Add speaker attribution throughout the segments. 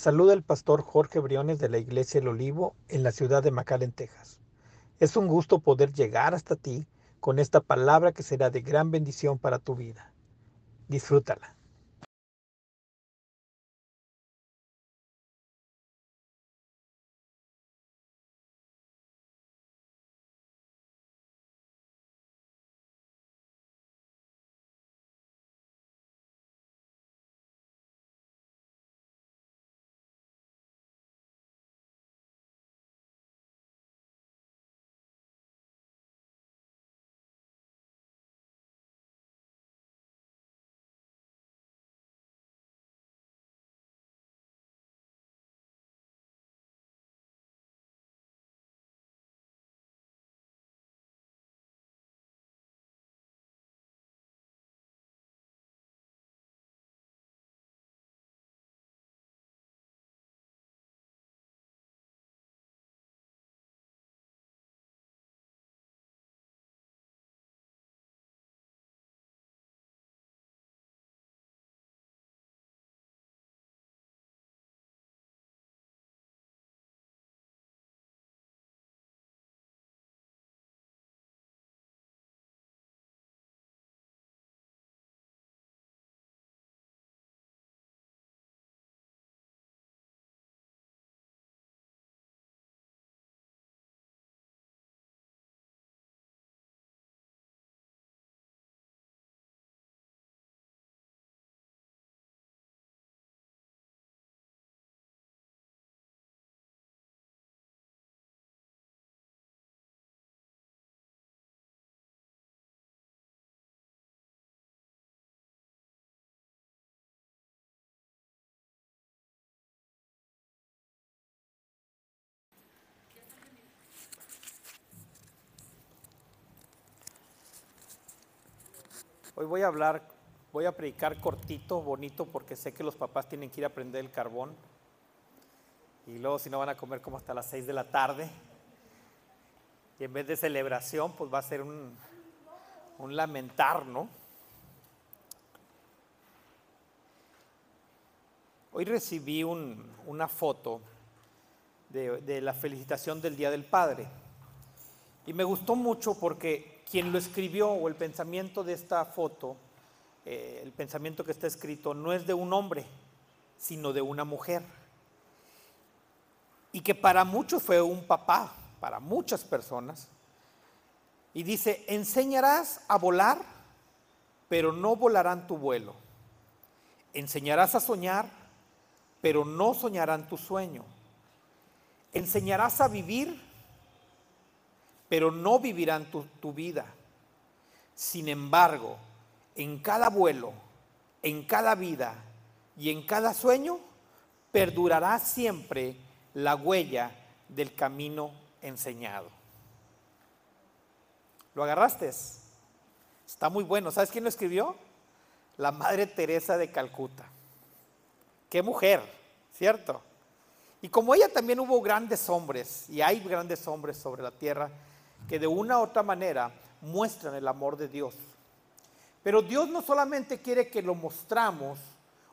Speaker 1: Saluda el pastor Jorge Briones de la Iglesia El Olivo en la ciudad de McAllen, Texas. Es un gusto poder llegar hasta ti con esta palabra que será de gran bendición para tu vida. Disfrútala. Hoy voy a hablar, voy a predicar cortito, bonito, porque sé que los papás tienen que ir a prender el carbón. Y luego si no van a comer como hasta las 6 de la tarde. Y en vez de celebración, pues va a ser un, un lamentar, ¿no? Hoy recibí un, una foto de la felicitación del Día del Padre. Y me gustó mucho porque quien lo escribió o el pensamiento de esta foto, eh, el pensamiento que está escrito, no es de un hombre, sino de una mujer. Y que para muchos fue un papá, para muchas personas. Y dice, enseñarás a volar, pero no volarán tu vuelo. Enseñarás a soñar, pero no soñarán tu sueño. Enseñarás a vivir, pero no vivirán tu, vida. Sin embargo, en cada vuelo, en cada vida y en cada sueño, perdurará siempre la huella del camino enseñado. ¿Lo agarraste? Está muy bueno. ¿Sabes quién lo escribió? La Madre Teresa de Calcuta. Qué mujer, ¿cierto? Y como ella también hubo grandes hombres, y hay grandes hombres sobre la tierra, que de una u otra manera muestran el amor de Dios. Pero Dios no solamente quiere que lo mostramos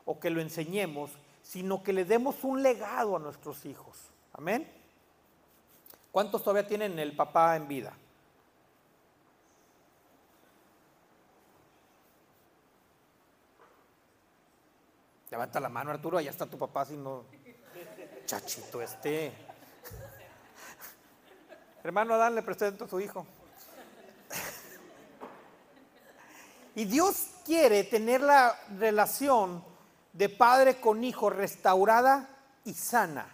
Speaker 1: o que lo enseñemos, sino que le demos un legado a nuestros hijos. Amén. ¿Cuántos todavía tienen el papá en vida? Levanta la mano, Arturo, allá está tu papá, si no. Chachito este. Hermano Adán le presento a su hijo. Y Dios quiere tener la relación de padre con hijo restaurada y sana.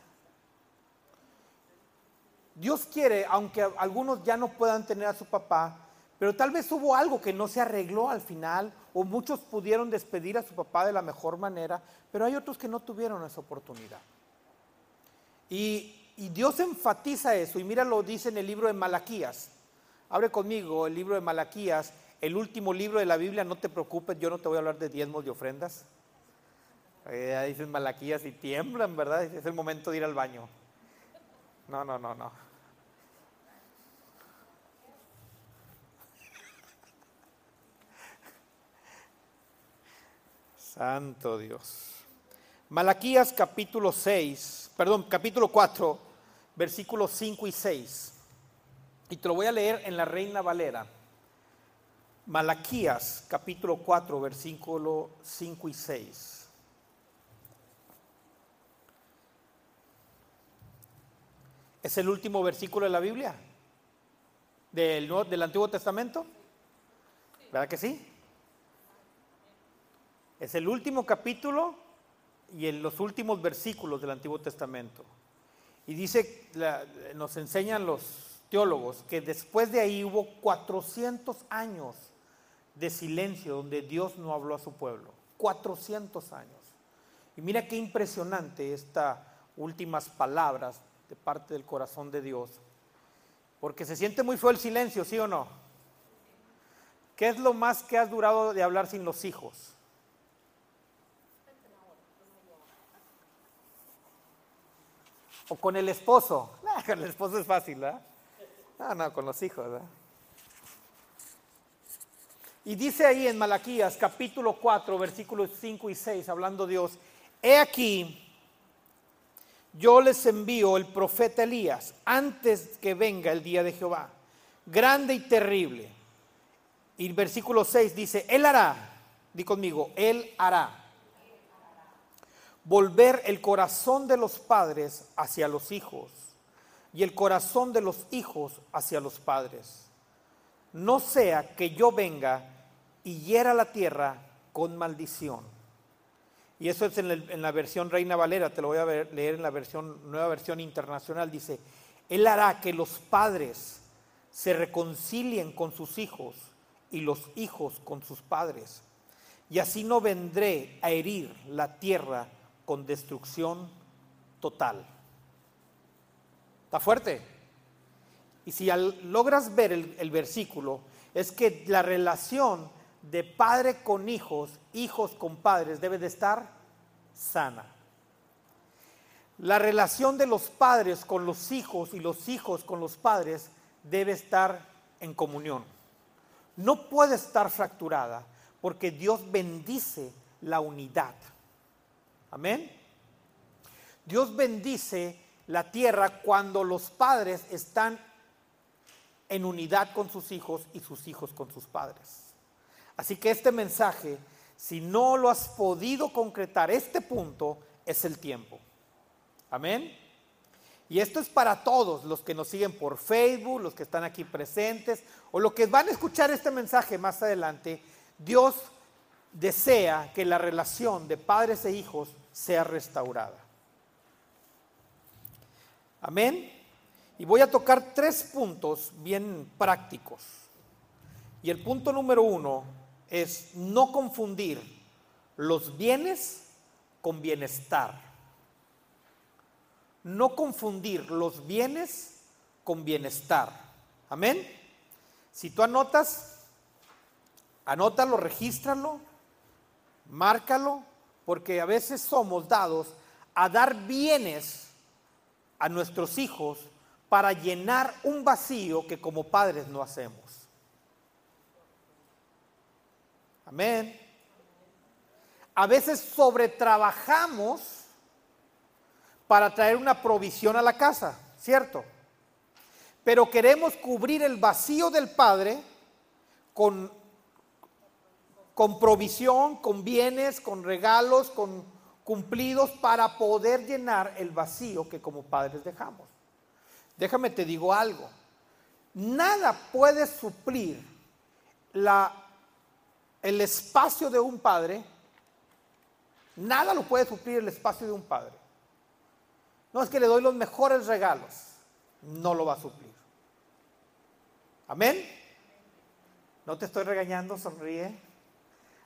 Speaker 1: Dios quiere, aunque algunos ya no puedan tener a su papá, pero tal vez hubo algo que no se arregló al final, o muchos pudieron despedir a su papá de la mejor manera, pero hay otros que no tuvieron esa oportunidad. Y y Dios enfatiza eso, y mira lo dice en el libro de Malaquías. Abre conmigo el libro de Malaquías, el último libro de la Biblia, no te preocupes, yo no te voy a hablar de diezmos y ofrendas. Eh, dicen Malaquías y tiemblan, ¿verdad? Es el momento de ir al baño. No, no, no, no. Santo Dios. Malaquías capítulo 6, perdón, capítulo 4, versículos 5 y 6. Y te lo voy a leer en la Reina Valera. Malaquías capítulo 4, versículo 5 y 6. Es el último versículo de la Biblia, del, del Antiguo Testamento. ¿Verdad que sí? Es el último capítulo y en los últimos versículos del Antiguo Testamento. Y dice, nos enseñan los teólogos que después de ahí hubo 400 años de silencio donde Dios no habló a su pueblo. 400 años. Y mira qué impresionante estas últimas palabras de parte del corazón de Dios. Porque se siente muy feo el silencio, ¿sí o no? ¿Qué es lo más que has durado de hablar sin los hijos? O con el esposo. con el esposo es fácil, ¿verdad? No, no, con los hijos, ¿verdad? Y dice ahí en Malaquías capítulo 4, versículos 5 y 6, hablando Dios, he aquí, yo les envío el profeta Elías antes que venga el día de Jehová, grande y terrible. Y el versículo 6 dice, Él hará, di conmigo, Él hará volver el corazón de los padres hacia los hijos y el corazón de los hijos hacia los padres. No sea que yo venga y hiera la tierra con maldición. Y eso es en, la versión Reina Valera, te lo voy a leer en la versión, nueva versión internacional. Dice, Él hará que los padres se reconcilien con sus hijos y los hijos con sus padres. Y así no vendré a herir la tierra con destrucción total. ¿Está fuerte? Y si logras ver el versículo, es que la relación de padre con hijos, hijos con padres, debe de estar sana. La relación de los padres con los hijos y los hijos con los padres debe estar en comunión. No puede estar fracturada porque Dios bendice la unidad. Amén. Dios bendice la tierra cuando los padres están en unidad con sus hijos y sus hijos con sus padres. Así que este mensaje, si no lo has podido concretar, este punto es el tiempo. Amén. Y esto es para todos los que nos siguen por Facebook, los que están aquí presentes o los que van a escuchar este mensaje más adelante. Dios desea que la relación de padres e hijos sea restaurada. Amén. Y voy a tocar tres puntos bien prácticos. Y el punto número uno es no confundir los bienes con bienestar. No confundir los bienes con bienestar. Amén. Si tú anotas, anótalo, regístralo, márcalo, porque a veces somos dados a dar bienes a nuestros hijos para llenar un vacío que como padres no hacemos. Amén. A veces sobretrabajamos para traer una provisión a la casa, ¿cierto? Pero queremos cubrir el vacío del Padre con, con provisión, con bienes, con regalos, con cumplidos para poder llenar el vacío que como padres dejamos. Déjame te digo algo. Nada puede suplir la el espacio de un padre, nada lo puede suplir el espacio de un padre. No es que le doy los mejores regalos, no lo va a suplir. Amén. No te estoy regañando, sonríe.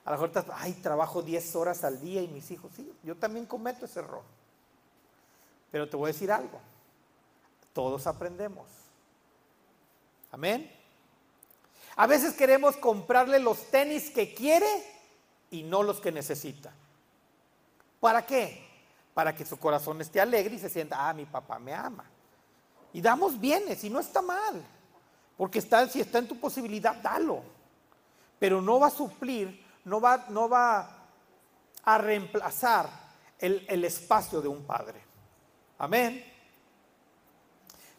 Speaker 1: A lo mejor estás, ay, trabajo 10 horas al día y mis hijos, sí, yo también cometo ese error. Pero te voy a decir algo, todos aprendemos. Amén. A veces queremos comprarle los tenis que quiere y no los que necesita. ¿Para qué? Para que su corazón esté alegre y se sienta, ah, mi papá me ama. Y damos bienes y no está mal. Porque está, si está en tu posibilidad, dalo. Pero no va a suplir, no va, no va a reemplazar el, el espacio de un padre. Amén.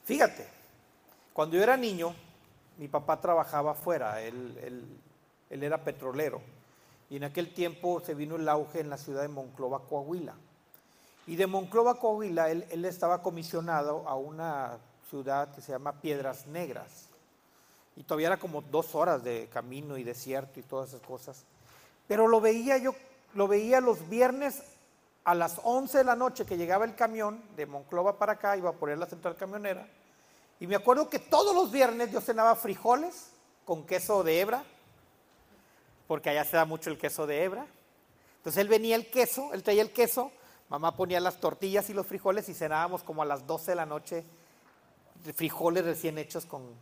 Speaker 1: Fíjate, cuando yo era niño, mi papá trabajaba afuera, él, él, era petrolero. Y en aquel tiempo se vino el auge en la ciudad de Monclova, Coahuila. Y de Monclova, Coahuila, él, él, estaba comisionado a una ciudad que se llama Piedras Negras. Y todavía era como dos horas de camino y desierto y todas esas cosas. Pero lo veía yo, lo veía los viernes a las 11 de la noche que llegaba el camión de Monclova para acá, iba a poner la central camionera. Y me acuerdo que todos los viernes yo cenaba frijoles con queso de hebra, porque allá se da mucho el queso de hebra. Entonces él venía el queso, él traía el queso, mamá ponía las tortillas y los frijoles y cenábamos como a las 12 de la noche frijoles recién hechos con,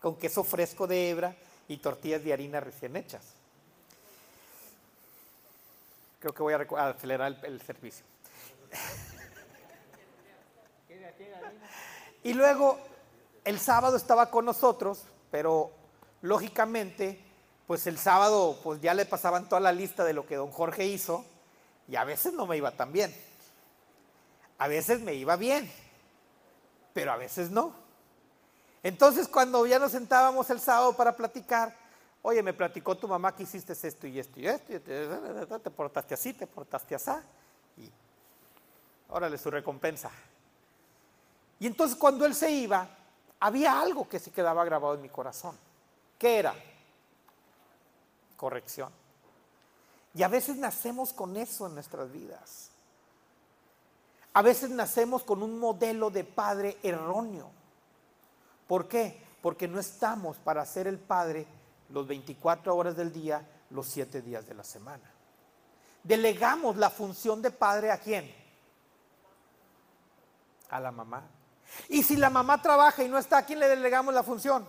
Speaker 1: con queso fresco de hebra y tortillas de harina recién hechas. Creo que voy a acelerar el, servicio. y luego el sábado estaba con nosotros, pero lógicamente, pues el sábado pues ya le pasaban toda la lista de lo que don Jorge hizo y a veces no me iba tan bien. A veces me iba bien, pero a veces no. Entonces cuando ya nos sentábamos el sábado para platicar, Oye, me platicó tu mamá que hiciste esto y esto y esto, y te, portaste así, te portaste así, y órale su recompensa. Y entonces cuando él se iba, había algo que se quedaba grabado en mi corazón. ¿Qué era? Corrección. Y a veces nacemos con eso en nuestras vidas. A veces nacemos con un modelo de padre erróneo. ¿Por qué? Porque no estamos para ser el padre los 24 horas del día, los 7 días de la semana. Delegamos la función de padre a quién? A la mamá. Y si la mamá trabaja y no está, ¿a quién le delegamos la función?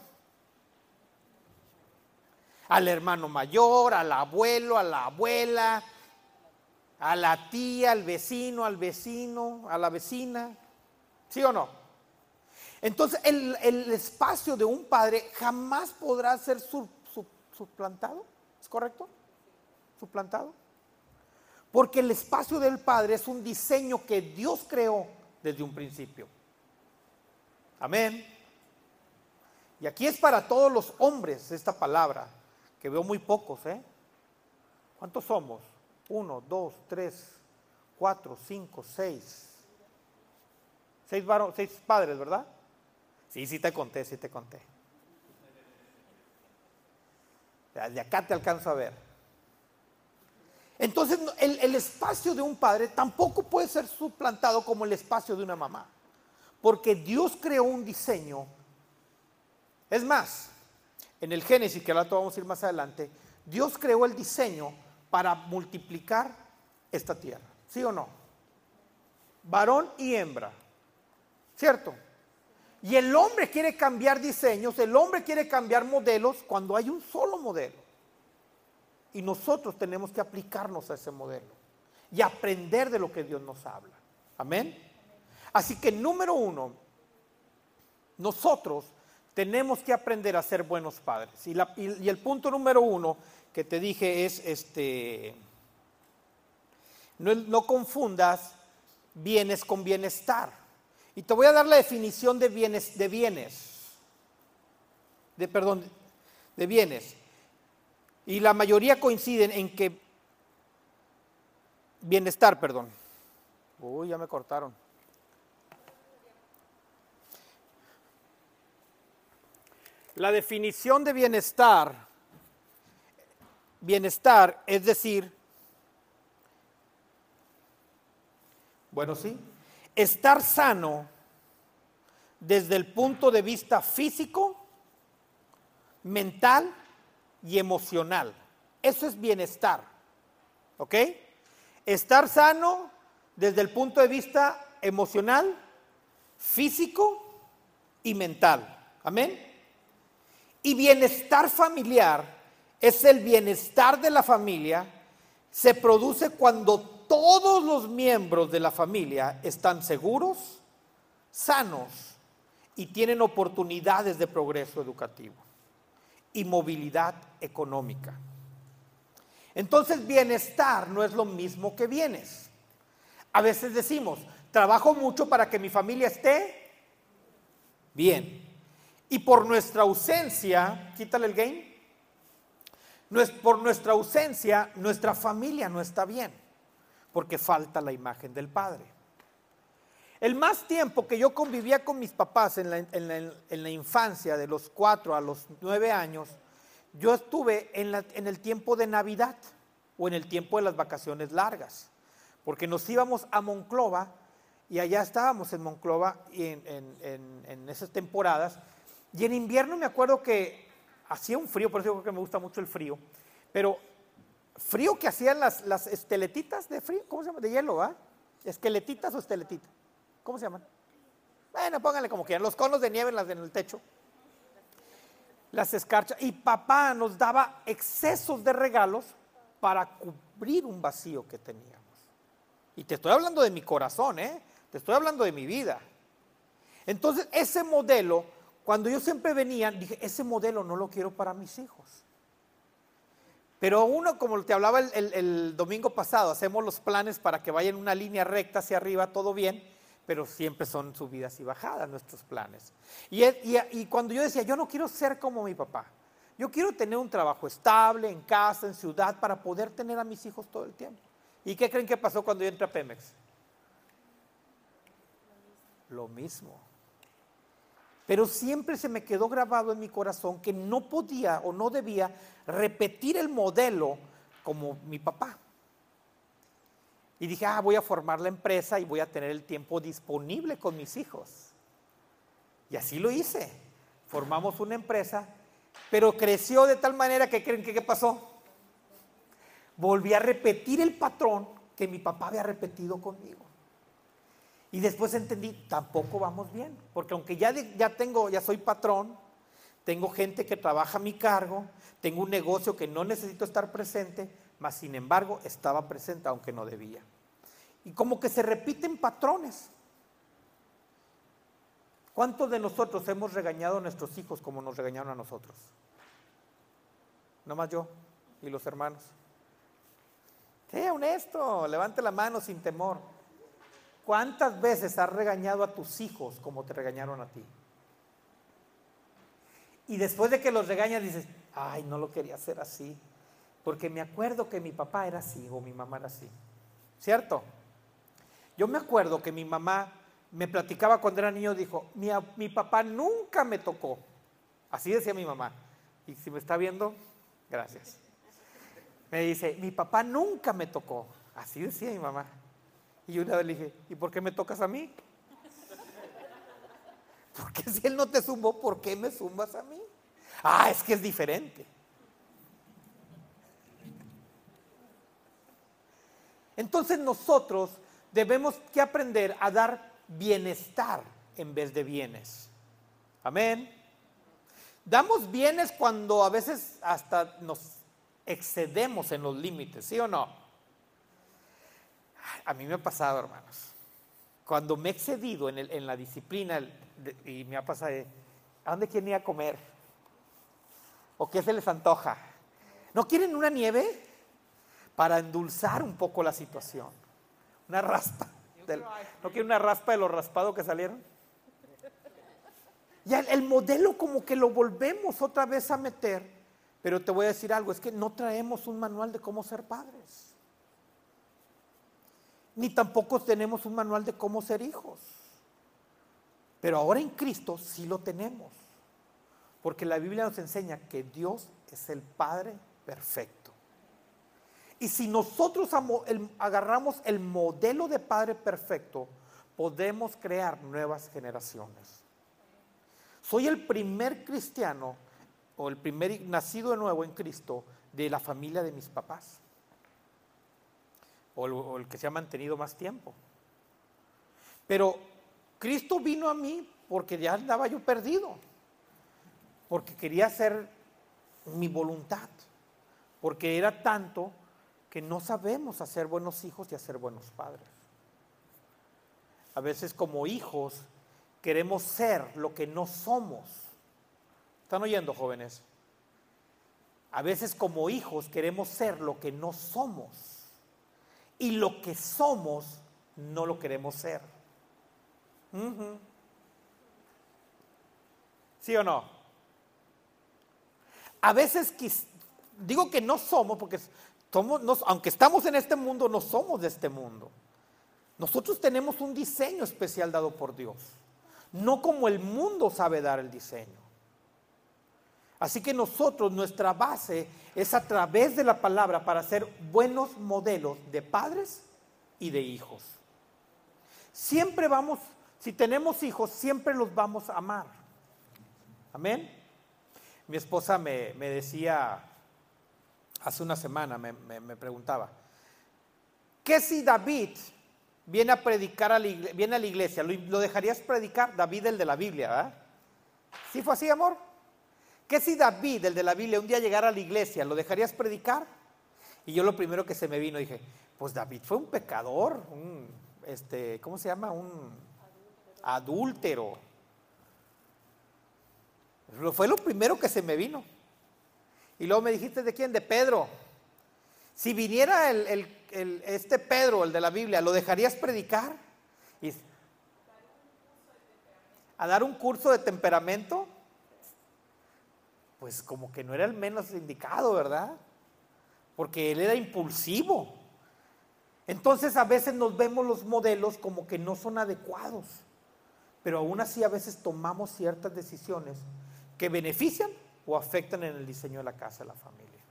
Speaker 1: Al hermano mayor, al abuelo, a la abuela, a la tía, al vecino, al vecino, a la vecina. ¿Sí o no? Entonces el, espacio de un padre jamás podrá ser su, suplantado, ¿es correcto? Suplantado. Porque el espacio del Padre es un diseño que Dios creó desde un principio. Amén. Y aquí es para todos los hombres esta palabra, que veo muy pocos, ¿eh? ¿Cuántos somos? Uno, dos, tres, cuatro, cinco, seis. Seis, seis padres, ¿verdad? Sí, sí te conté, sí te conté. De acá te alcanzo a ver. Entonces el, espacio de un padre tampoco puede ser suplantado como el espacio de una mamá. Porque Dios creó un diseño. Es más, en el Génesis, que ahora vamos a ir más adelante, Dios creó el diseño para multiplicar esta tierra. ¿Sí o no? Varón y hembra. ¿Cierto? Y el hombre quiere cambiar diseños, el hombre quiere cambiar modelos cuando hay un solo modelo. Y nosotros tenemos que aplicarnos a ese modelo y aprender de lo que Dios nos habla. Amén. Así que número uno, nosotros tenemos que aprender a ser buenos padres. Y, el punto número uno que te dije es este, no confundas bienes con bienestar. Y te voy a dar la definición de bienes, de bienes. De, perdón, de bienes. Y la mayoría coinciden en que bienestar, perdón. Uy, ya me cortaron. La definición de bienestar, bienestar es decir, bueno, sí, estar sano desde el punto de vista físico, mental y emocional. Eso es bienestar. ¿Ok? Estar sano desde el punto de vista emocional, físico y mental. Amén. Y bienestar familiar es el bienestar de la familia, se produce cuando todos los miembros de la familia están seguros, sanos y tienen oportunidades de progreso educativo y movilidad económica. Entonces bienestar no es lo mismo que bienes. A veces decimos, trabajo mucho para que mi familia esté bien. Y por nuestra ausencia, quítale el game, por nuestra ausencia, nuestra familia no está bien, porque falta la imagen del Padre. El más tiempo que yo convivía con mis papás en la, infancia, de los cuatro a los nueve años, yo estuve en el tiempo de Navidad o en el tiempo de las vacaciones largas porque nos íbamos a Monclova y allá estábamos en Monclova en, esas temporadas. Y en invierno me acuerdo que hacía un frío, por eso creo que me gusta mucho el frío, pero frío que hacían las, las esteletitas de frío, ¿cómo se llama? De hielo, ¿ah? ¿Esqueletitas o esteletitas? ¿Cómo se llaman? Bueno, pónganle como quieran, los conos de nieve las, en el techo, las escarchas. Y papá nos daba excesos de regalos para cubrir un vacío que tenía. Y te estoy hablando de mi corazón, ¿eh? Te estoy hablando de mi vida. Entonces, ese modelo, cuando yo siempre venía, dije, ese modelo no lo quiero para mis hijos. Pero uno, como te hablaba el, domingo pasado, hacemos los planes para que vayan en una línea recta hacia arriba, todo bien, pero siempre son subidas y bajadas nuestros planes. Y, cuando yo decía, yo no quiero ser como mi papá, yo quiero tener un trabajo estable, en casa, en ciudad, para poder tener a mis hijos todo el tiempo. ¿Y qué creen que pasó cuando yo entré a Pemex? Lo mismo. Pero siempre se me quedó grabado en mi corazón que no podía o no debía repetir el modelo como mi papá. Y dije, ah, voy a formar la empresa y voy a tener el tiempo disponible con mis hijos. Y así lo hice. Formamos una empresa, pero creció de tal manera que creen que qué pasó volví a repetir el patrón que mi papá había repetido conmigo. Y después entendí, tampoco vamos bien, porque aunque ya, ya tengo, ya soy patrón, tengo gente que trabaja a mi cargo, tengo un negocio que no necesito estar presente, mas sin embargo estaba presente aunque no debía. Y como que se repiten patrones. ¿Cuántos de nosotros hemos regañado a nuestros hijos como nos regañaron a nosotros? más yo y los hermanos. Sea honesto, levante la mano sin temor. ¿Cuántas veces has regañado a tus hijos como te regañaron a ti? Y después de que los regañas dices, ay, no lo quería hacer así, porque me acuerdo que mi papá era así o mi mamá era así. ¿Cierto? Yo me acuerdo que mi mamá me platicaba cuando era niño, dijo, mi, mi papá nunca me tocó. Así decía mi mamá. Y si me está viendo, gracias me dice, mi papá nunca me tocó. Así decía mi mamá. Y yo una vez le dije, ¿y por qué me tocas a mí? Porque si él no te zumbó, ¿por qué me zumbas a mí? Ah, es que es diferente. Entonces nosotros debemos que aprender a dar bienestar en vez de bienes. Amén. Damos bienes cuando a veces hasta nos excedemos en los límites, ¿sí o no? A mí me ha pasado, hermanos. Cuando me he excedido en, la disciplina y me ha pasado, ¿a dónde quieren ir a comer? ¿O qué se les antoja? ¿No quieren una nieve? Para endulzar un poco la situación. Una raspa. ¿No quieren una raspa de los raspados que salieron? Ya el modelo como que lo volvemos otra vez a meter pero te voy a decir algo, es que no traemos un manual de cómo ser padres. Ni tampoco tenemos un manual de cómo ser hijos. Pero ahora en Cristo sí lo tenemos. Porque la Biblia nos enseña que Dios es el Padre perfecto. Y si nosotros agarramos el modelo de Padre perfecto, podemos crear nuevas generaciones. Soy el primer cristiano o el primer nacido de nuevo en Cristo de la familia de mis papás. O el, que se ha mantenido más tiempo. Pero Cristo vino a mí porque ya andaba yo perdido. Porque quería hacer mi voluntad. Porque era tanto que no sabemos hacer buenos hijos y hacer buenos padres. A veces como hijos queremos ser lo que no somos ¿Están oyendo, jóvenes? A veces como hijos queremos ser lo que no somos. Y lo que somos no lo queremos ser. ¿Sí o no? A veces digo que no somos, porque aunque estamos en este mundo, no somos de este mundo. Nosotros tenemos un diseño especial dado por Dios, no como el mundo sabe dar el diseño. Así que nosotros, nuestra base es a través de la palabra para ser buenos modelos de padres y de hijos. Siempre vamos, si tenemos hijos, siempre los vamos a amar. Amén. Mi esposa me, decía hace una semana, me, preguntaba, ¿qué si David viene a predicar a la iglesia, viene a la iglesia? ¿Lo, dejarías predicar? David el de la Biblia, ¿verdad? ¿Sí fue así, amor? ¿Qué si David, el de la Biblia, un día llegara a la iglesia, lo dejarías predicar? Y yo lo primero que se me vino dije, pues David fue un pecador, un, este, ¿cómo se llama? Un adúltero. Fue lo primero que se me vino. Y luego me dijiste de quién, de Pedro. Si viniera este Pedro, el de la Biblia, ¿lo dejarías predicar? ¿A dar un curso de temperamento? Pues como que no era el menos indicado, ¿verdad? Porque él era impulsivo. Entonces a veces nos vemos los modelos como que no son adecuados, pero aún así a veces tomamos ciertas decisiones que benefician o afectan en el diseño de la casa, de la familia.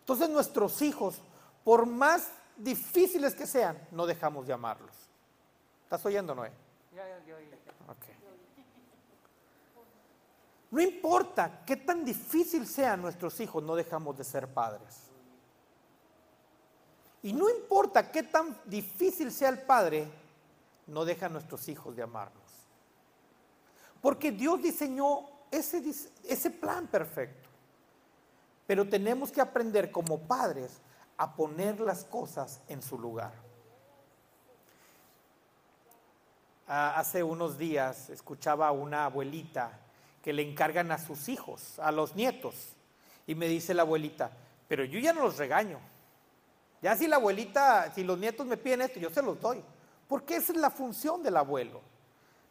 Speaker 1: Entonces nuestros hijos, por más difíciles que sean, no dejamos de amarlos. ¿Estás oyendo, Noé? Ya, ya, ya, no importa qué tan difícil sean nuestros hijos, no dejamos de ser padres. Y no importa qué tan difícil sea el padre, no deja a nuestros hijos de amarnos. Porque Dios diseñó ese, ese plan perfecto. Pero tenemos que aprender como padres a poner las cosas en su lugar. Ah, hace unos días escuchaba a una abuelita que le encargan a sus hijos, a los nietos. Y me dice la abuelita, pero yo ya no los regaño. Ya si la abuelita, si los nietos me piden esto, yo se los doy. Porque esa es la función del abuelo.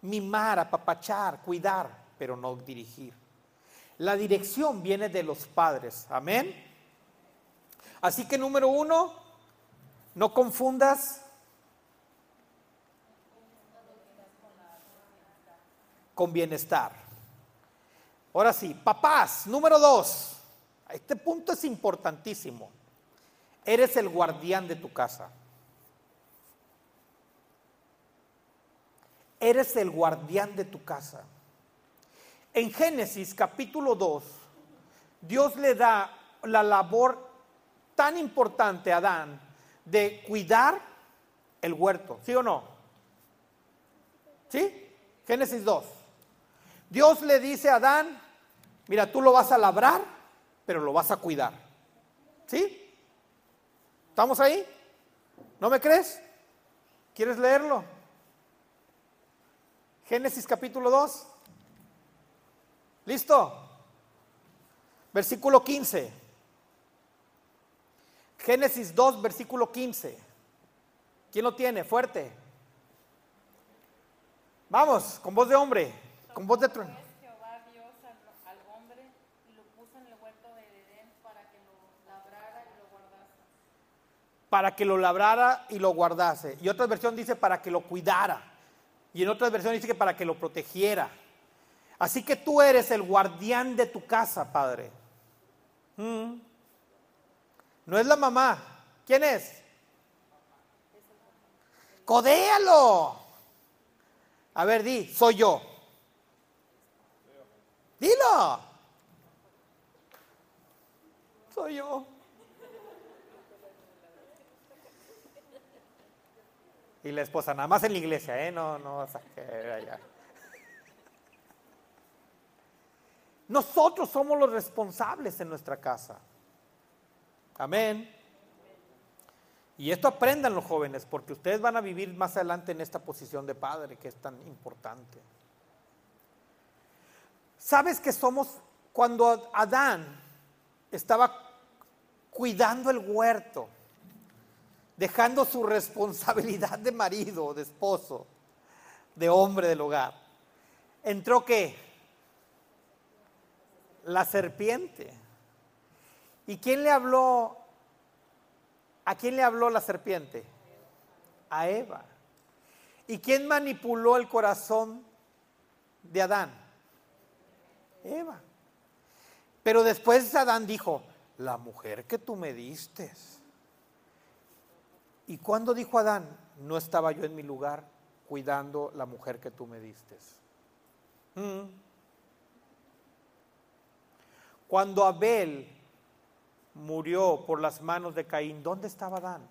Speaker 1: Mimar, apapachar, cuidar, pero no dirigir. La dirección viene de los padres. Amén. Así que número uno, no confundas con bienestar. Ahora sí, papás, número dos. Este punto es importantísimo. Eres el guardián de tu casa. Eres el guardián de tu casa. En Génesis capítulo 2, Dios le da la labor tan importante a Adán de cuidar el huerto, ¿sí o no? ¿Sí? Génesis 2. Dios le dice a Adán, mira, tú lo vas a labrar, pero lo vas a cuidar. ¿Sí? ¿Estamos ahí? ¿No me crees? ¿Quieres leerlo? Génesis capítulo 2. ¿Listo? Versículo 15. Génesis 2, versículo 15. ¿Quién lo tiene? Fuerte. Vamos, con voz de hombre con voz de trueno.
Speaker 2: Jehová Dios al, hombre y lo puso en el huerto de Edén para que lo labrara y lo guardase.
Speaker 1: Para que lo labrara y lo guardase. Y otra versión dice para que lo cuidara. Y en otra versión dice que para que lo protegiera. Así que tú eres el guardián de tu casa, Padre. Mm. No es la mamá. ¿Quién es? Codéalo. A ver, di, soy yo. Dilo. Soy yo. Y la esposa, nada más en la iglesia, ¿eh? No, no, allá. Nosotros somos los responsables en nuestra casa. Amén. Y esto aprendan los jóvenes, porque ustedes van a vivir más adelante en esta posición de padre que es tan importante. ¿Sabes que somos cuando Adán estaba cuidando el huerto? dejando su responsabilidad de marido, de esposo, de hombre del hogar. Entró qué? La serpiente. ¿Y quién le habló? ¿A quién le habló la serpiente? A Eva. ¿Y quién manipuló el corazón de Adán? Eva. Pero después Adán dijo, la mujer que tú me diste. ¿Y cuando dijo Adán? No estaba yo en mi lugar cuidando la mujer que tú me diste. Mm. Cuando Abel murió por las manos de Caín, ¿dónde estaba Adán?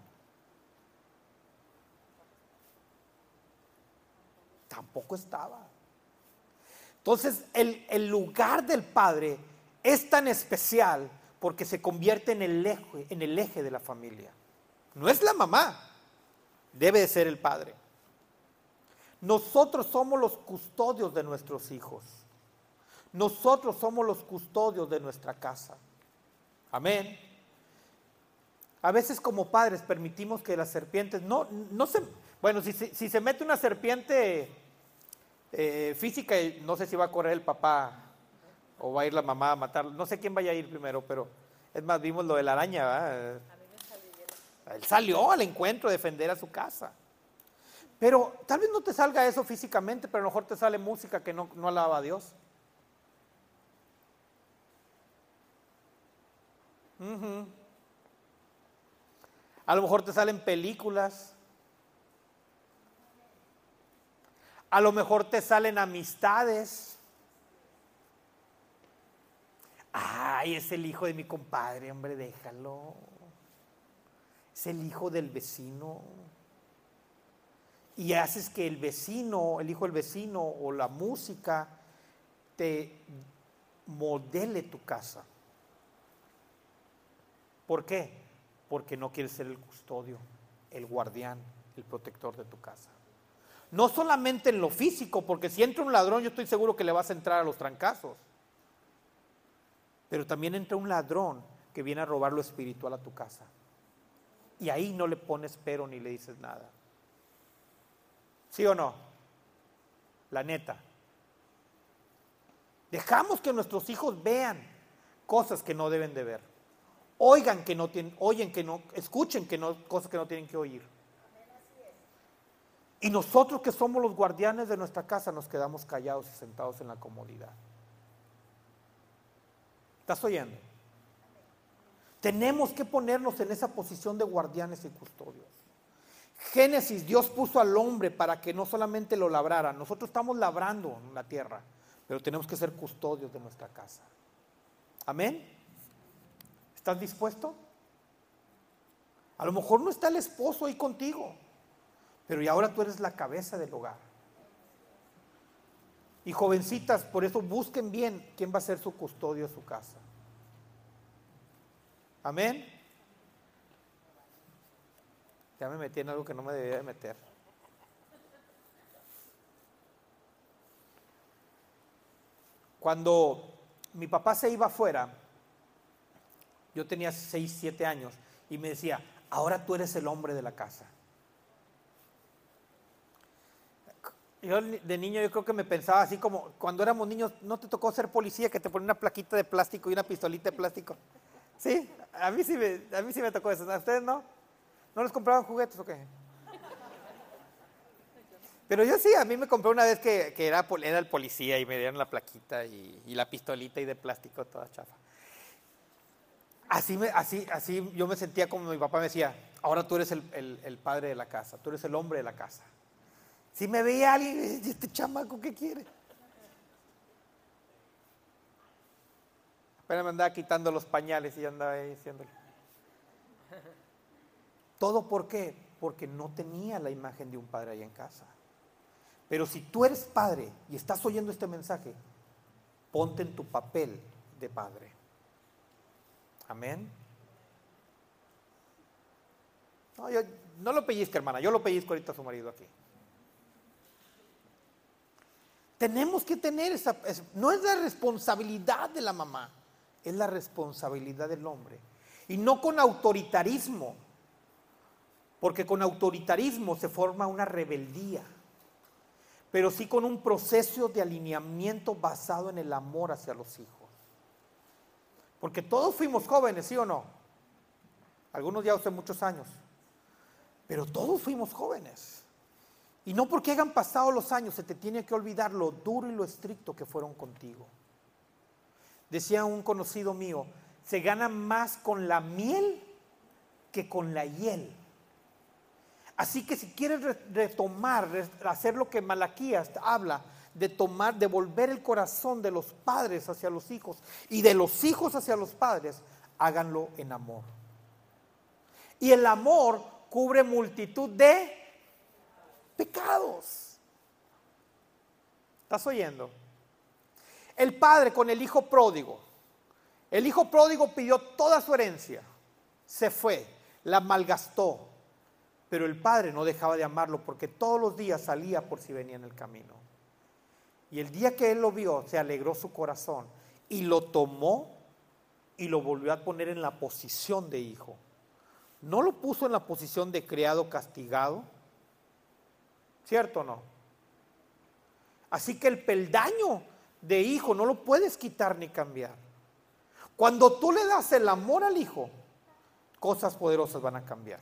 Speaker 1: Tampoco estaba. Entonces, el, el, lugar del Padre es tan especial porque se convierte en el, eje, en el eje de la familia. No es la mamá, debe de ser el Padre. Nosotros somos los custodios de nuestros hijos. Nosotros somos los custodios de nuestra casa. Amén. A veces como padres permitimos que las serpientes, no, no se, bueno, si, si se mete una serpiente eh, física, no sé si va a correr el papá o va a ir la mamá a matarlo, no sé quién vaya a ir primero, pero es más, vimos lo de la araña, ¿verdad? Él salió al encuentro a defender a su casa. Pero tal vez no te salga eso físicamente, pero a lo mejor te sale música que no, no alaba a Dios. A lo mejor te salen películas. A lo mejor te salen amistades. Ay, es el hijo de mi compadre, hombre, déjalo. Es el hijo del vecino y haces que el vecino, el hijo del vecino o la música te modele tu casa. ¿Por qué? Porque no quieres ser el custodio, el guardián, el protector de tu casa. No solamente en lo físico, porque si entra un ladrón yo estoy seguro que le vas a entrar a los trancazos. Pero también entra un ladrón que viene a robar lo espiritual a tu casa. Y ahí no le pones pero ni le dices nada. ¿Sí o no? La neta. Dejamos que nuestros hijos vean cosas que no deben de ver. Oigan que no tienen, oyen que no, escuchen que no, cosas que no tienen que oír. Y nosotros que somos los guardianes de nuestra casa nos quedamos callados y sentados en la comodidad. ¿Estás oyendo? Tenemos que ponernos en esa posición de guardianes y custodios. Génesis, Dios puso al hombre para que no solamente lo labrara, nosotros estamos labrando la tierra, pero tenemos que ser custodios de nuestra casa. Amén. ¿Estás dispuesto? A lo mejor no está el esposo ahí contigo, pero y ahora tú eres la cabeza del hogar. Y jovencitas, por eso busquen bien quién va a ser su custodio de su casa. Amén. Ya me metí en algo que no me debía de meter. Cuando mi papá se iba afuera, yo tenía 6, 7 años, y me decía, ahora tú eres el hombre de la casa. Yo de niño yo creo que me pensaba así como, cuando éramos niños, ¿no te tocó ser policía que te pone una plaquita de plástico y una pistolita de plástico? Sí, a mí sí me, a mí sí me tocó eso, ¿a ustedes no? ¿No les compraban juguetes o qué? Pero yo sí, a mí me compré una vez que, era, era, el policía y me dieron la plaquita y, la pistolita y de plástico toda chafa. Así, me, así, así yo me sentía como mi papá me decía, ahora tú eres el, padre de la casa, tú eres el hombre de la casa. Si me veía alguien, ¿y este chamaco qué quiere? Apenas me andaba quitando los pañales y andaba ahí diciéndole. ¿Todo por qué? Porque no tenía la imagen de un padre ahí en casa. Pero si tú eres padre y estás oyendo este mensaje, ponte en tu papel de padre. Amén. No, yo, no lo pellizca, hermana, yo lo pellizco ahorita a su marido aquí. Tenemos que tener esa, no es la responsabilidad de la mamá, es la responsabilidad del hombre. Y no con autoritarismo, Porque con autoritarismo se forma una rebeldía, pero sí con un proceso de alineamiento basado en el amor hacia los hijos. Porque todos fuimos jóvenes, ¿sí o no? Algunos ya hace muchos años, pero todos fuimos jóvenes. Y no porque hayan pasado los años se te tiene que olvidar lo duro y lo estricto que fueron contigo. Decía un conocido mío, se gana más con la miel que con la hiel. Así que si quieres retomar, hacer lo que Malaquías habla, de tomar, de volver el corazón de los padres hacia los hijos y de los hijos hacia los padres, háganlo en amor. Y el amor cubre multitud de pecados. ¿Estás oyendo? El padre con el hijo pródigo. El hijo pródigo pidió toda su herencia, se fue, la malgastó, pero el padre no dejaba de amarlo porque todos los días salía por si venía en el camino. Y el día que él lo vio, se alegró su corazón y lo tomó y lo volvió a poner en la posición de hijo. No lo puso en la posición de criado castigado. ¿Cierto o no? Así que el peldaño de hijo no lo puedes quitar ni cambiar. Cuando tú le das el amor al hijo, cosas poderosas van a cambiar.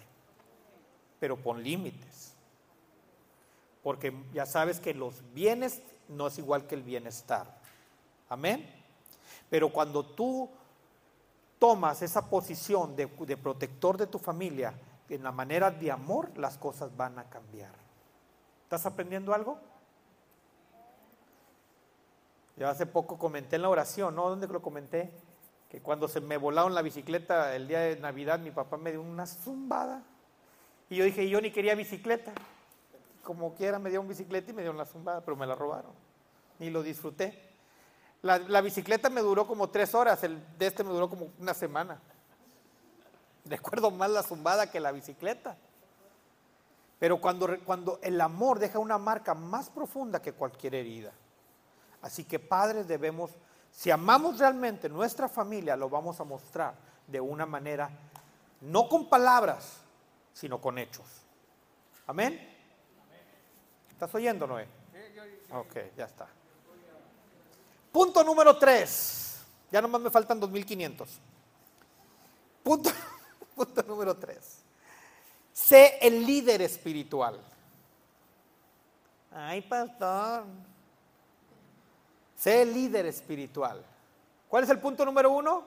Speaker 1: Pero pon límites. Porque ya sabes que los bienes no es igual que el bienestar. Amén. Pero cuando tú tomas esa posición de, protector de tu familia en la manera de amor, las cosas van a cambiar. ¿Estás aprendiendo algo? Yo hace poco comenté en la oración, ¿no? ¿Dónde lo comenté? Que cuando se me volaron la bicicleta el día de Navidad, mi papá me dio una zumbada. Y yo dije, yo ni quería bicicleta. Como quiera me dio un bicicleta y me dio una zumbada, pero me la robaron. Ni lo disfruté. La, bicicleta me duró como tres horas, el de este me duró como una semana. Recuerdo más la zumbada que la bicicleta. Pero cuando, cuando el amor deja una marca más profunda que cualquier herida. Así que padres debemos, si amamos realmente nuestra familia, lo vamos a mostrar de una manera, no con palabras, sino con hechos. Amén. ¿Estás oyendo, Noé? Ok, ya está. Punto número tres. Ya nomás me faltan 2.500. Punto, punto número tres. Sé el líder espiritual. Ay, pastor. Sé el líder espiritual. ¿Cuál es el punto número uno?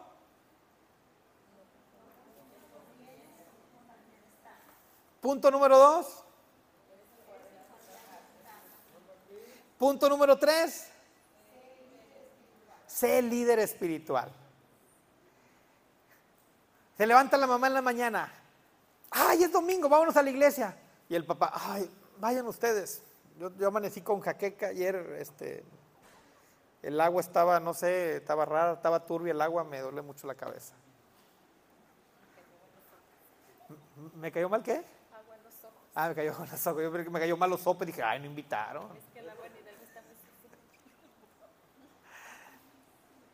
Speaker 1: Punto número dos. Punto número tres. Sé líder espiritual. Se levanta la mamá en la mañana. Ay, es domingo, vámonos a la iglesia. Y el papá, ay, vayan ustedes. Yo, amanecí con jaqueca ayer, este, el agua estaba, no sé, estaba rara, estaba turbia el agua, me duele mucho la cabeza. ¿Me cayó mal qué? Agua en los ojos. Ah, me cayó en los ojos. Yo me cayó mal los sopes y dije, ay, no invitaron.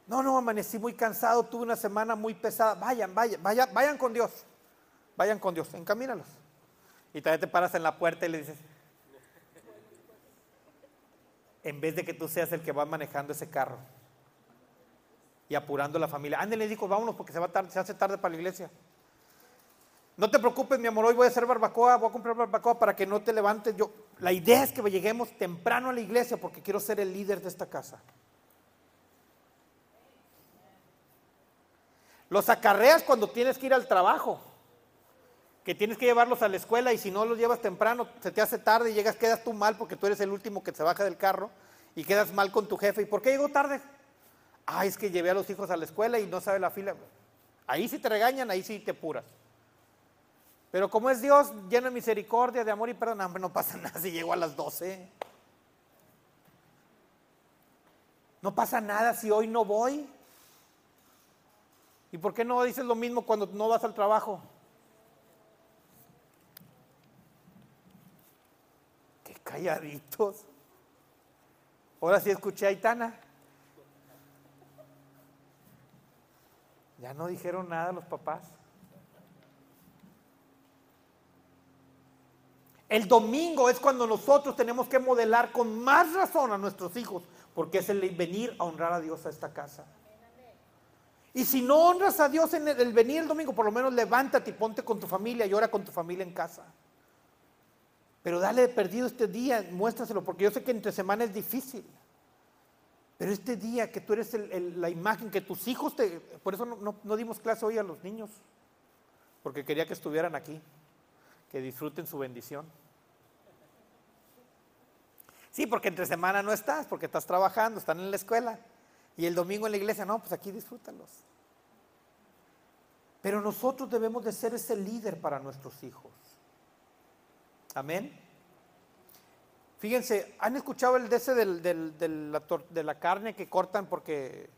Speaker 1: No, no, amanecí muy cansado, tuve una semana muy pesada. Vayan, vayan, vayan, vayan con Dios. Vayan con Dios, encamínalos. Y todavía te paras en la puerta y le dices, en vez de que tú seas el que va manejando ese carro y apurando la familia. Ándale, dijo, vámonos porque se, va tarde, se hace tarde para la iglesia. No te preocupes, mi amor, hoy voy a hacer barbacoa, voy a comprar barbacoa para que no te levantes. Yo, la idea es que lleguemos temprano a la iglesia porque quiero ser el líder de esta casa. Los acarreas cuando tienes que ir al trabajo, que tienes que llevarlos a la escuela y si no los llevas temprano, se te hace tarde y llegas, quedas tú mal porque tú eres el último que se baja del carro y quedas mal con tu jefe. ¿Y por qué llegó tarde? Ah, es que llevé a los hijos a la escuela y no sabe la fila. Ahí sí te regañan, ahí sí te puras. Pero como es Dios lleno de misericordia, de amor y perdón, no pasa nada si llego a las 12. No pasa nada si hoy no voy. ¿Y por qué no dices lo mismo cuando no vas al trabajo? Qué calladitos. Ahora sí escuché a Aitana. Ya no dijeron nada los papás. El domingo es cuando nosotros tenemos que modelar con más razón a nuestros hijos, porque es el venir a honrar a Dios a esta casa. Y si no honras a Dios en el, venir el domingo, por lo menos levántate y ponte con tu familia y ora con tu familia en casa. Pero dale perdido este día, muéstraselo, porque yo sé que entre semana es difícil. Pero este día que tú eres la imagen, que tus hijos te... Por eso no dimos clase hoy a los niños, porque quería que estuvieran aquí, que disfruten su bendición. Sí, porque entre semana no estás, porque estás trabajando, están en la escuela. Y el domingo en la iglesia, no, pues aquí disfrútalos. Pero nosotros debemos de ser ese líder para nuestros hijos. Amén. Fíjense, ¿han escuchado el de ese de la carne que cortan porque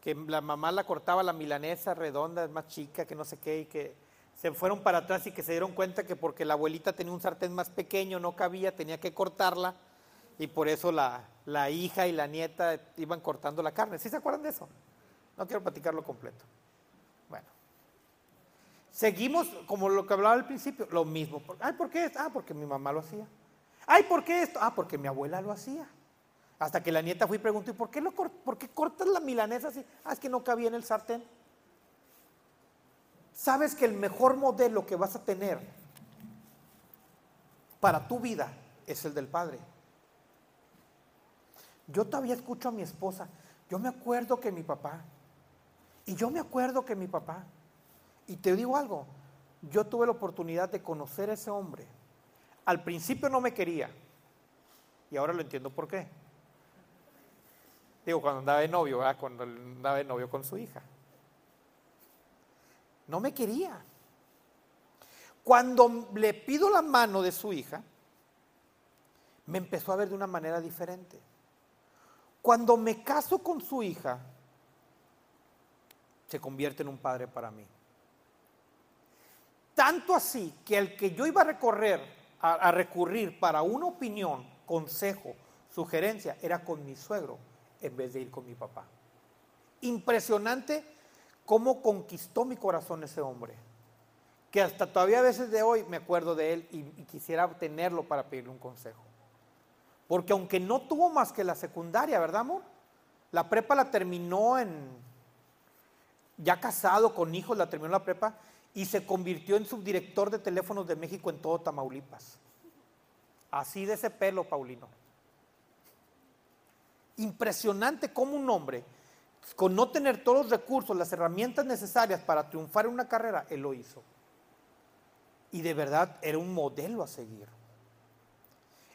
Speaker 1: que la mamá la cortaba la milanesa redonda, es más chica, que no sé qué, y que se fueron para atrás y que se dieron cuenta que porque la abuelita tenía un sartén más pequeño, no cabía, tenía que cortarla y por eso la, la hija y la nieta iban cortando la carne. ¿Sí se acuerdan de eso? No quiero platicarlo completo. Seguimos como lo que hablaba al principio, lo mismo. Ay, ¿por qué? Ah, porque mi mamá lo hacía. Ay, ¿por qué esto? Ah, porque mi abuela lo hacía. Hasta que la nieta fue y preguntó, ¿y por qué, lo, por qué cortas la milanesa así? Ah, es que no cabía en el sartén. ¿Sabes que el mejor modelo que vas a tener para tu vida es el del Padre? Yo todavía escucho a mi esposa. Yo me acuerdo que mi papá. Y yo me acuerdo que mi papá. Y te digo algo. Yo tuve la oportunidad de conocer a ese hombre. Al principio no me quería. Y ahora lo entiendo por qué. Digo, cuando andaba de novio, cuando andaba de novio con su hija. No me quería. Cuando le pido la mano de su hija, me empezó a ver de una manera diferente. Cuando me caso con su hija, se convierte en un padre para mí. Tanto así que el que yo iba a recorrer, a, recurrir para una opinión, consejo, sugerencia, era con mi suegro en vez de ir con mi papá. Impresionante cómo conquistó mi corazón ese hombre. Que hasta todavía a veces de hoy me acuerdo de él y quisiera tenerlo para pedirle un consejo. Porque aunque no tuvo más que la secundaria, ¿verdad, amor? La prepa la terminó en, ya casado con hijos, la terminó la prepa y se convirtió en subdirector de teléfonos de México en todo Tamaulipas. Así de ese pelo, Paulino. Impresionante como un hombre, con no tener todos los recursos, las herramientas necesarias para triunfar en una carrera, él lo hizo. Y de verdad era un modelo a seguir.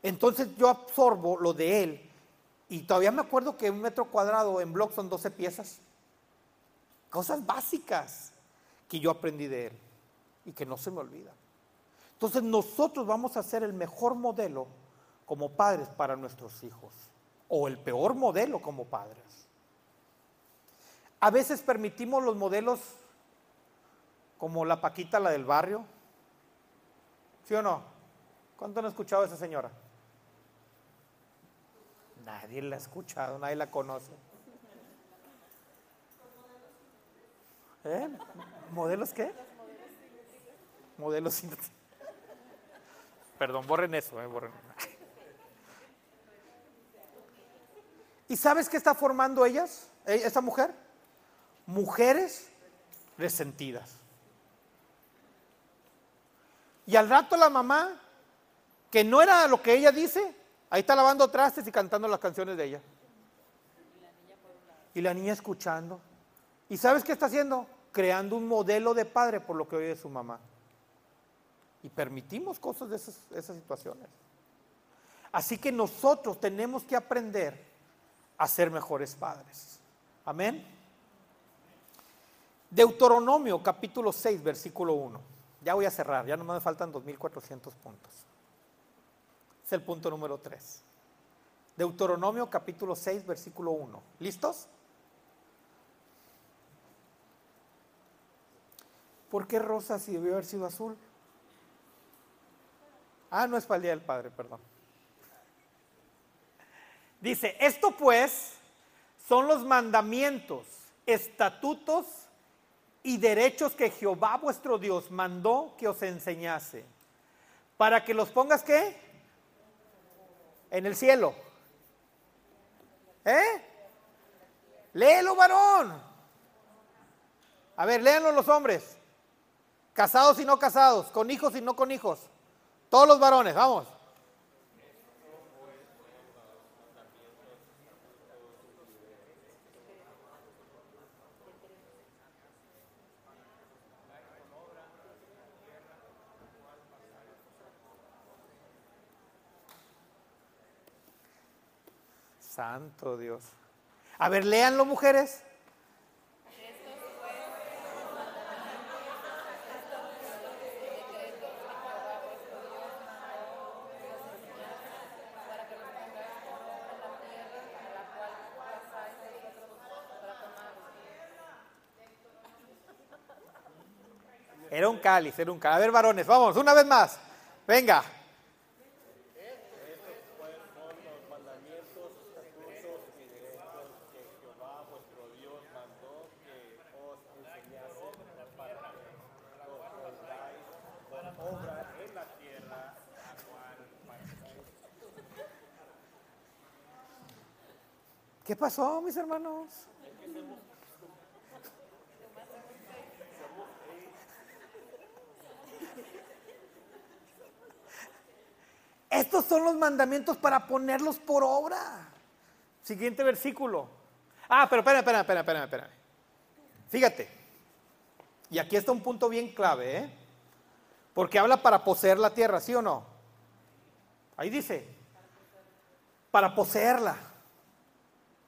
Speaker 1: Entonces yo absorbo lo de él y todavía me acuerdo que un metro cuadrado en block son 12 piezas. Cosas básicas que yo aprendí de él y que no se me olvida. Entonces nosotros vamos a ser el mejor modelo como padres para nuestros hijos o el peor modelo como padres. A veces permitimos los modelos como la Paquita, la del barrio. ¿Sí o no? ¿Cuánto han escuchado a esa señora? Nadie la ha escuchado, nadie la conoce. ¿Eh? ¿Modelos qué? Modelos Perdón, borren eso, eh, borren. ¿Y sabes qué está formando ellas, e, esta mujer? Mujeres resentidas. Y al rato la mamá, que no era lo que ella dice, Ahí está lavando trastes y cantando las canciones de ella. Y la niña escuchando. ¿Y sabes qué está haciendo? Creando un modelo de padre por lo que oye su mamá. Y permitimos cosas de esas, situaciones. Así que nosotros tenemos que aprender a ser mejores padres. Amén. Deuteronomio capítulo 6, versículo 1. Ya voy a cerrar, ya no me faltan 2.400 puntos el punto número 3. Deuteronomio capítulo 6, versículo 1. ¿Listos? ¿Por qué rosa si debió haber sido azul? Ah, no es para el Día del Padre, perdón. Dice, esto pues son los mandamientos, estatutos y derechos que Jehová vuestro Dios mandó que os enseñase Para que los pongas qué? En el cielo. ¿Eh? Léelo, varón. A ver, léanlo los hombres. Casados y no casados, con hijos y no con hijos. Todos los varones, vamos. Santo Dios. A ver, léanlo, mujeres. Cáliz, era un cáliz. A ver, varones, vamos, una vez más. Venga. ¿Qué pasó, mis hermanos? Estos son los mandamientos para ponerlos por obra. Siguiente versículo. Ah, pero espera, espera, espera, espera, espera. Fíjate. Y aquí está un punto bien clave, ¿eh? Porque habla para poseer la tierra, ¿sí o no? Ahí dice, para poseerla.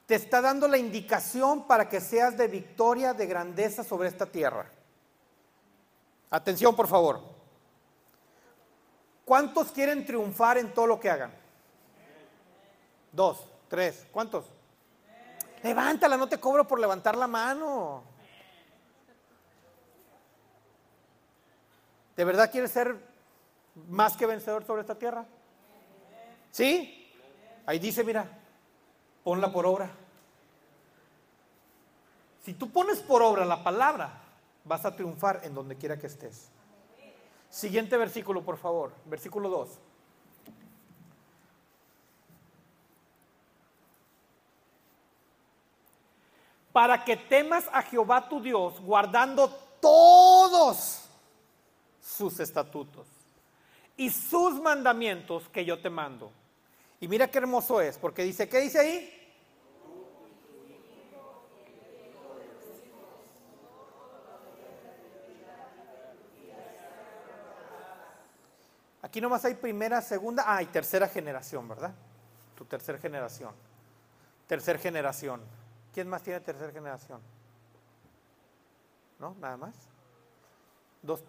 Speaker 1: Te está dando la indicación para que seas de victoria, de grandeza sobre esta tierra. Atención, por favor. ¿Cuántos quieren triunfar en todo lo que hagan? Dos, tres, ¿cuántos? Levántala, no te cobro por levantar la mano. ¿De verdad quieres ser más que vencedor sobre esta tierra? ¿Sí? Ahí dice, mira, ponla por obra. Si tú pones por obra la palabra, vas a triunfar en donde quiera que estés. Siguiente versículo, por favor. Versículo 2. Para que temas a Jehová tu Dios, guardando todos sus estatutos y sus mandamientos que yo te mando. Y mira qué hermoso es, porque dice, ¿qué dice ahí? Aquí nomás hay primera, segunda, ah, y tercera generación, ¿verdad? Tu tercera generación. Tercera generación. ¿Quién más tiene tercera generación? ¿No? Nada más. Dos.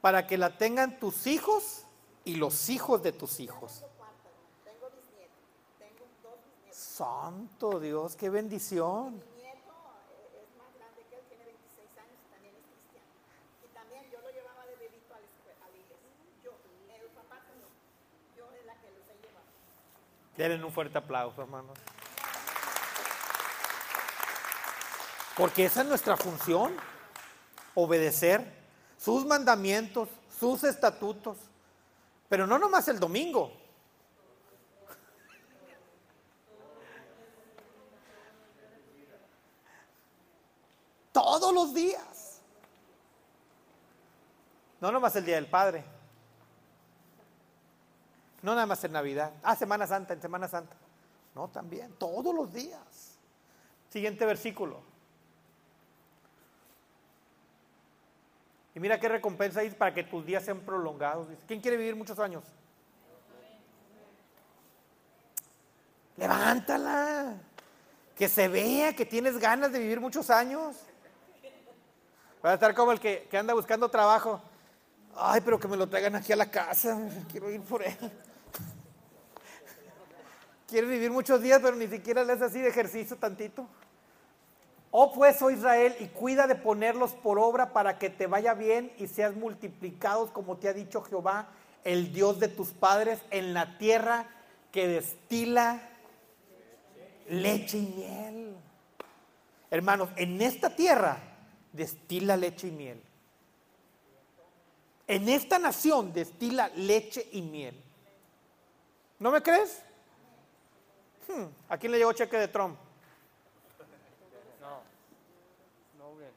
Speaker 1: Para que la tengan tus hijos y los hijos de tus hijos. Santo Dios, qué bendición. Denle un fuerte aplauso, hermanos. Porque esa es nuestra función, obedecer sus mandamientos, sus estatutos, pero no nomás el domingo. Todos los días. No nomás el Día del Padre. No nada más en Navidad. Ah, Semana Santa, en Semana Santa. No, también, todos los días. Siguiente versículo. Y mira qué recompensa hay para que tus días sean prolongados. ¿Quién quiere vivir muchos años? Levántala. Que se vea que tienes ganas de vivir muchos años. Va a estar como el que, que anda buscando trabajo. Ay, pero que me lo traigan aquí a la casa. Quiero ir por él. Quiere vivir muchos días, pero ni siquiera le hace así de ejercicio tantito. Oh pues, oh Israel, y cuida de ponerlos por obra para que te vaya bien y seas multiplicados, como te ha dicho Jehová, el Dios de tus padres, en la tierra que destila leche y miel. Hermanos, en esta tierra destila leche y miel. En esta nación destila leche y miel. ¿No me crees? Hmm, ¿A quién le llegó cheque de Trump?
Speaker 3: No. No, bien.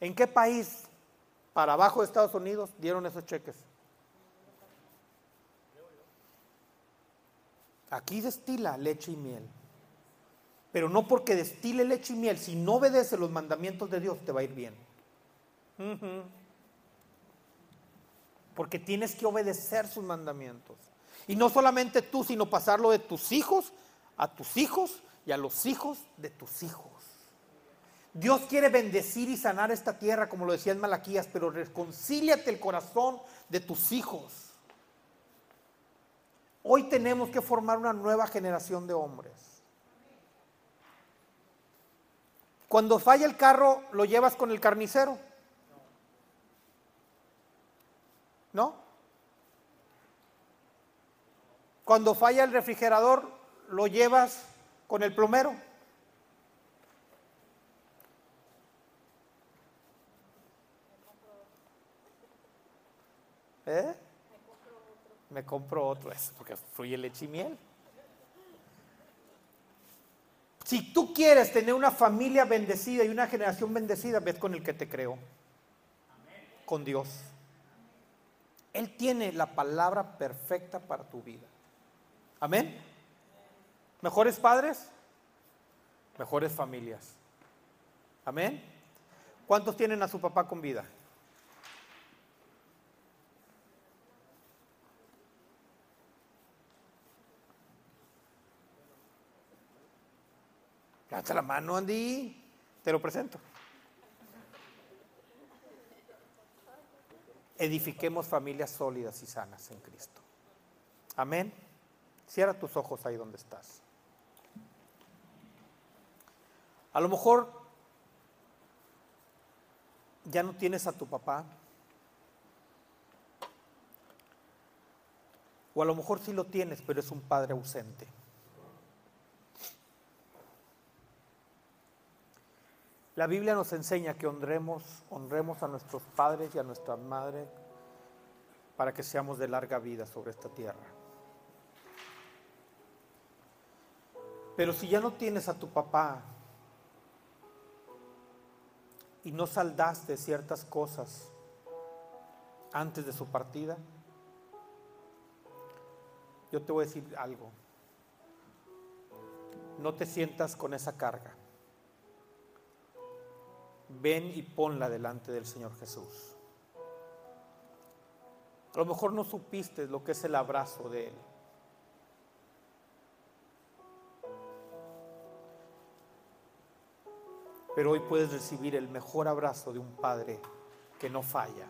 Speaker 1: ¿En qué país para abajo de Estados Unidos dieron esos cheques? Aquí destila leche y miel. Pero no porque destile leche y miel, si no obedece los mandamientos de Dios, te va a ir bien. Porque tienes que obedecer sus mandamientos. Y no solamente tú, sino pasarlo de tus hijos a tus hijos y a los hijos de tus hijos. Dios quiere bendecir y sanar esta tierra, como lo decía en Malaquías, pero reconcíliate el corazón de tus hijos. Hoy tenemos que formar una nueva generación de hombres. Cuando falla el carro, lo llevas con el carnicero. ¿No? Cuando falla el refrigerador, lo llevas con el plomero. ¿Eh? Me compro otro, es porque fluye leche y miel. Si tú quieres tener una familia bendecida y una generación bendecida, ves con el que te creó. Con Dios. Él tiene la palabra perfecta para tu vida. Amén. ¿Mejores padres? Mejores familias. Amén. ¿Cuántos tienen a su papá con vida? Levanta la mano, Andy. Te lo presento. Edifiquemos familias sólidas y sanas en Cristo. Amén. Cierra tus ojos ahí donde estás. A lo mejor ya no tienes a tu papá. O a lo mejor sí lo tienes, pero es un padre ausente. La Biblia nos enseña que honremos, honremos a nuestros padres y a nuestra madre para que seamos de larga vida sobre esta tierra. Pero si ya no tienes a tu papá y no saldaste ciertas cosas antes de su partida, yo te voy a decir algo. No te sientas con esa carga ven y ponla delante del Señor Jesús. A lo mejor no supiste lo que es el abrazo de Él. Pero hoy puedes recibir el mejor abrazo de un Padre que no falla.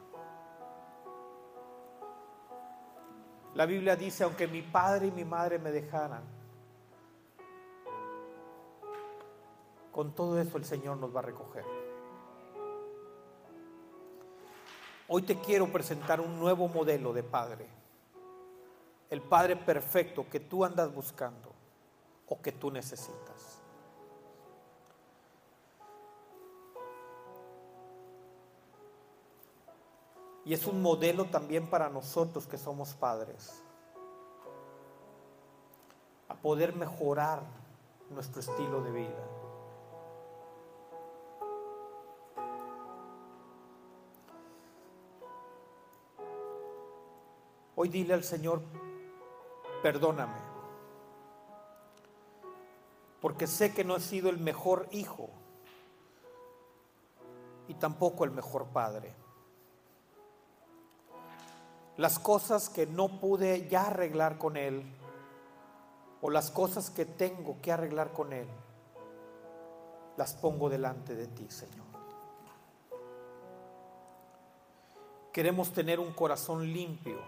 Speaker 1: La Biblia dice, aunque mi padre y mi madre me dejaran, con todo eso el Señor nos va a recoger. Hoy te quiero presentar un nuevo modelo de padre. El padre perfecto que tú andas buscando o que tú necesitas. Y es un modelo también para nosotros que somos padres. A poder mejorar nuestro estilo de vida. Hoy dile al Señor, perdóname, porque sé que no he sido el mejor hijo y tampoco el mejor padre. Las cosas que no pude ya arreglar con Él, o las cosas que tengo que arreglar con Él, las pongo delante de ti, Señor. Queremos tener un corazón limpio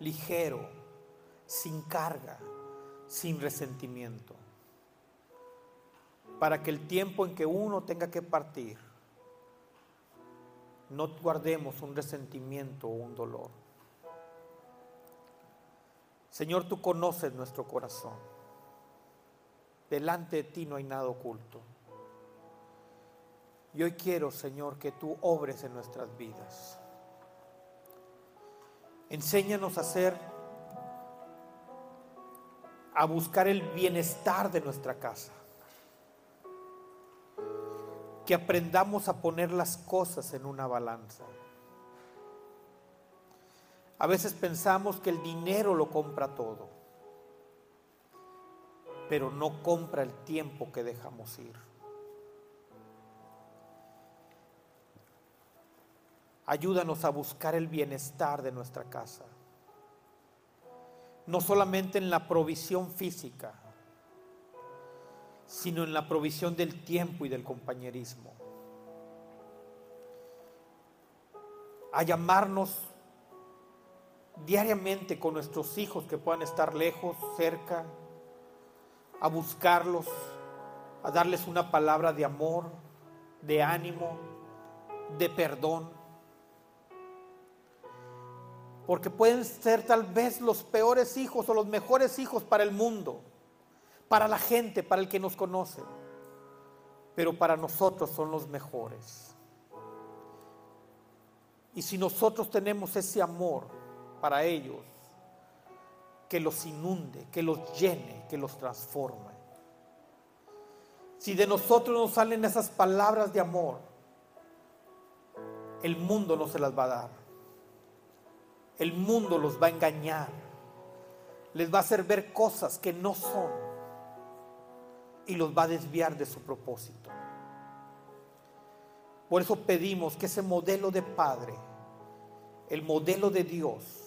Speaker 1: ligero, sin carga, sin resentimiento. Para que el tiempo en que uno tenga que partir, no guardemos un resentimiento o un dolor. Señor, tú conoces nuestro corazón. Delante de ti no hay nada oculto. Y hoy quiero, Señor, que tú obres en nuestras vidas. Enséñanos a hacer, a buscar el bienestar de nuestra casa. Que aprendamos a poner las cosas en una balanza. A veces pensamos que el dinero lo compra todo, pero no compra el tiempo que dejamos ir. Ayúdanos a buscar el bienestar de nuestra casa, no solamente en la provisión física, sino en la provisión del tiempo y del compañerismo. A llamarnos diariamente con nuestros hijos que puedan estar lejos, cerca, a buscarlos, a darles una palabra de amor, de ánimo, de perdón. Porque pueden ser tal vez los peores hijos o los mejores hijos para el mundo, para la gente, para el que nos conoce. Pero para nosotros son los mejores. Y si nosotros tenemos ese amor, para ellos, que los inunde, que los llene, que los transforme. Si de nosotros nos salen esas palabras de amor, el mundo no se las va a dar. El mundo los va a engañar. Les va a hacer ver cosas que no son y los va a desviar de su propósito. Por eso pedimos que ese modelo de padre, el modelo de Dios,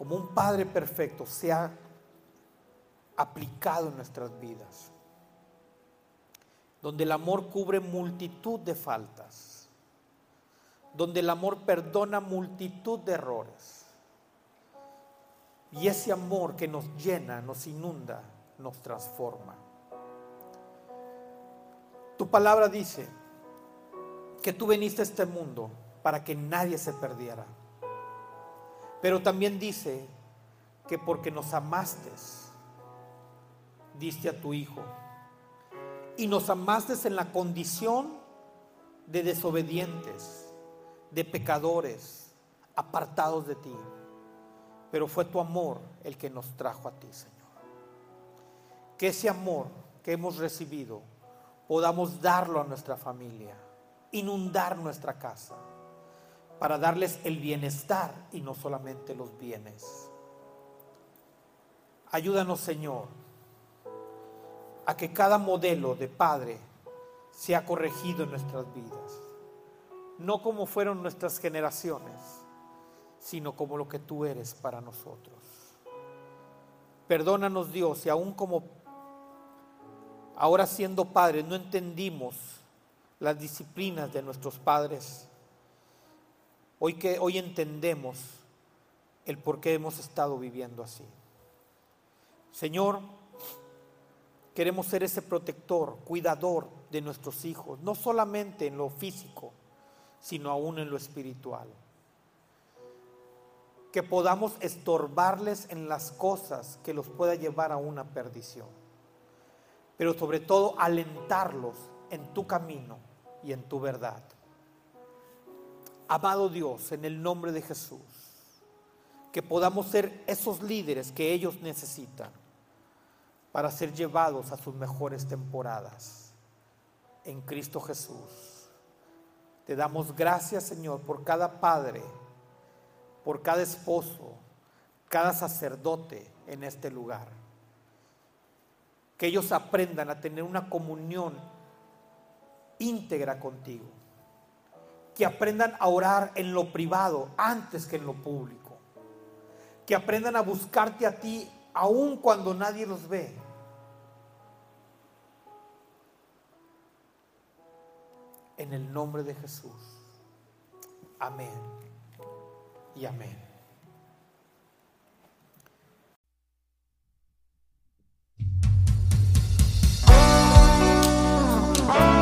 Speaker 1: como un Padre perfecto sea aplicado en nuestras vidas. Donde el amor cubre multitud de faltas. Donde el amor perdona multitud de errores. Y ese amor que nos llena, nos inunda, nos transforma. Tu palabra dice que tú viniste a este mundo para que nadie se perdiera pero también dice que porque nos amaste, diste a tu Hijo. Y nos amaste en la condición de desobedientes, de pecadores, apartados de ti. Pero fue tu amor el que nos trajo a ti, Señor. Que ese amor que hemos recibido podamos darlo a nuestra familia, inundar nuestra casa para darles el bienestar y no solamente los bienes. Ayúdanos, Señor, a que cada modelo de Padre sea corregido en nuestras vidas. No como fueron nuestras generaciones, sino como lo que tú eres para nosotros. Perdónanos, Dios, si aún como ahora siendo padres no entendimos las disciplinas de nuestros padres Hoy que hoy entendemos el por qué hemos estado viviendo así. Señor, queremos ser ese protector, cuidador de nuestros hijos, no solamente en lo físico, sino aún en lo espiritual. Que podamos estorbarles en las cosas que los pueda llevar a una perdición. Pero sobre todo alentarlos en tu camino y en tu verdad. Amado Dios, en el nombre de Jesús, que podamos ser esos líderes que ellos necesitan para ser llevados a sus mejores temporadas. En Cristo Jesús. Te damos gracias, Señor, por cada padre, por cada esposo, cada sacerdote en este lugar. Que ellos aprendan a tener una comunión íntegra contigo que aprendan a orar en lo privado antes que en lo público. Que aprendan a buscarte a ti aun cuando nadie los ve. En el nombre de Jesús. Amén. Y amén. Oh